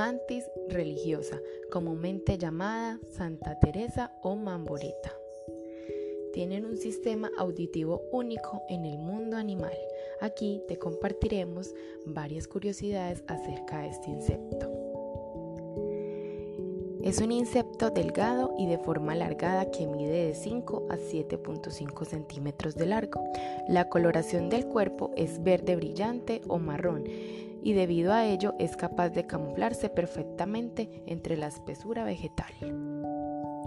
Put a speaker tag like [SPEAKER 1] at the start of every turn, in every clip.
[SPEAKER 1] Mantis religiosa, comúnmente llamada Santa Teresa o Mamboreta. Tienen un sistema auditivo único en el mundo animal. Aquí te compartiremos varias curiosidades acerca de este insecto. Es un insecto delgado y de forma alargada que mide de 5 a 7.5 centímetros de largo. La coloración del cuerpo es verde brillante o marrón y debido a ello es capaz de camuflarse perfectamente entre la espesura vegetal.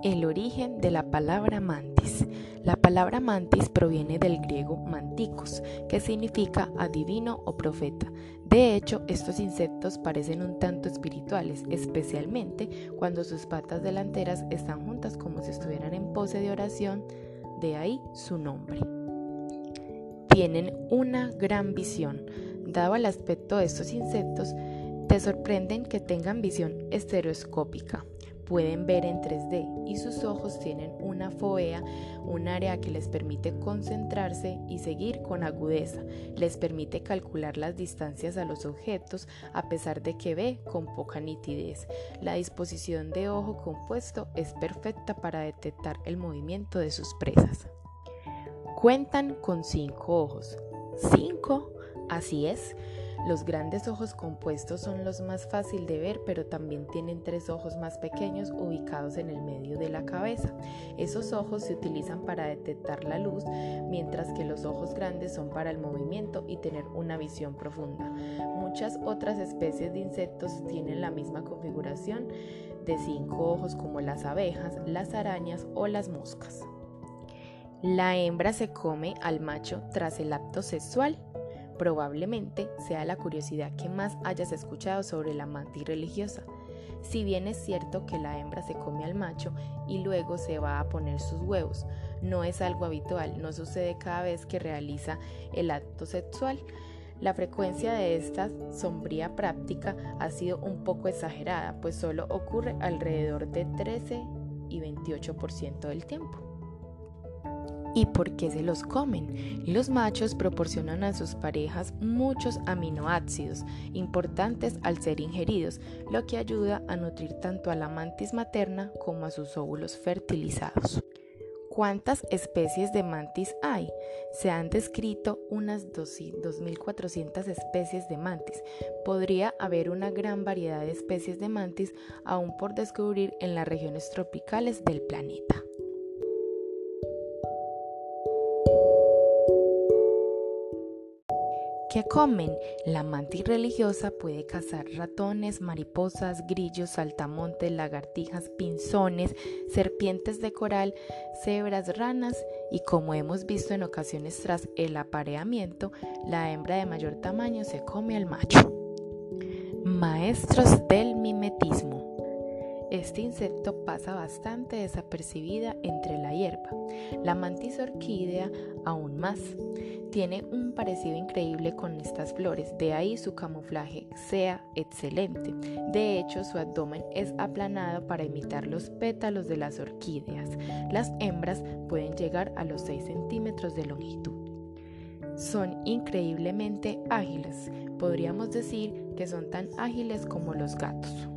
[SPEAKER 1] El origen de la palabra mantis. La palabra mantis proviene del griego manticus, que significa adivino o profeta. De hecho, estos insectos parecen un tanto espirituales, especialmente cuando sus patas delanteras están juntas como si estuvieran en pose de oración, de ahí su nombre. Tienen una gran visión. Dado el aspecto de estos insectos, te sorprenden que tengan visión estereoscópica pueden ver en 3D y sus ojos tienen una fovea, un área que les permite concentrarse y seguir con agudeza, les permite calcular las distancias a los objetos a pesar de que ve con poca nitidez. La disposición de ojo compuesto es perfecta para detectar el movimiento de sus presas. Cuentan con cinco ojos. ¿Cinco? Así es. Los grandes ojos compuestos son los más fácil de ver, pero también tienen tres ojos más pequeños ubicados en el medio de la cabeza. Esos ojos se utilizan para detectar la luz, mientras que los ojos grandes son para el movimiento y tener una visión profunda. Muchas otras especies de insectos tienen la misma configuración de cinco ojos como las abejas, las arañas o las moscas. La hembra se come al macho tras el acto sexual Probablemente sea la curiosidad que más hayas escuchado sobre la mantis religiosa. Si bien es cierto que la hembra se come al macho y luego se va a poner sus huevos, no es algo habitual, no sucede cada vez que realiza el acto sexual. La frecuencia de esta sombría práctica ha sido un poco exagerada, pues solo ocurre alrededor de 13 y 28% del tiempo. ¿Y por qué se los comen? Los machos proporcionan a sus parejas muchos aminoácidos importantes al ser ingeridos, lo que ayuda a nutrir tanto a la mantis materna como a sus óvulos fertilizados. ¿Cuántas especies de mantis hay? Se han descrito unas 2.400 especies de mantis. Podría haber una gran variedad de especies de mantis aún por descubrir en las regiones tropicales del planeta. ¿Qué comen? La mantis religiosa puede cazar ratones, mariposas, grillos, saltamontes, lagartijas, pinzones, serpientes de coral, cebras, ranas y como hemos visto en ocasiones tras el apareamiento, la hembra de mayor tamaño se come al macho. Maestros del mimetismo. Este insecto pasa bastante desapercibida entre la hierba. La mantis orquídea aún más. Tiene un parecido increíble con estas flores, de ahí su camuflaje sea excelente. De hecho, su abdomen es aplanado para imitar los pétalos de las orquídeas. Las hembras pueden llegar a los 6 centímetros de longitud. Son increíblemente ágiles. Podríamos decir que son tan ágiles como los gatos.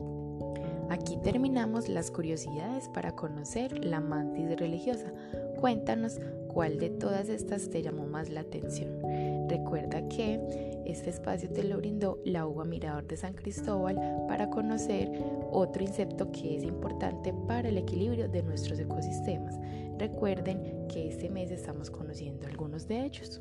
[SPEAKER 1] Aquí terminamos las curiosidades para conocer la mantis religiosa. Cuéntanos cuál de todas estas te llamó más la atención. Recuerda que este espacio te lo brindó la uva Mirador de San Cristóbal para conocer otro insecto que es importante para el equilibrio de nuestros ecosistemas. Recuerden que este mes estamos conociendo algunos de ellos.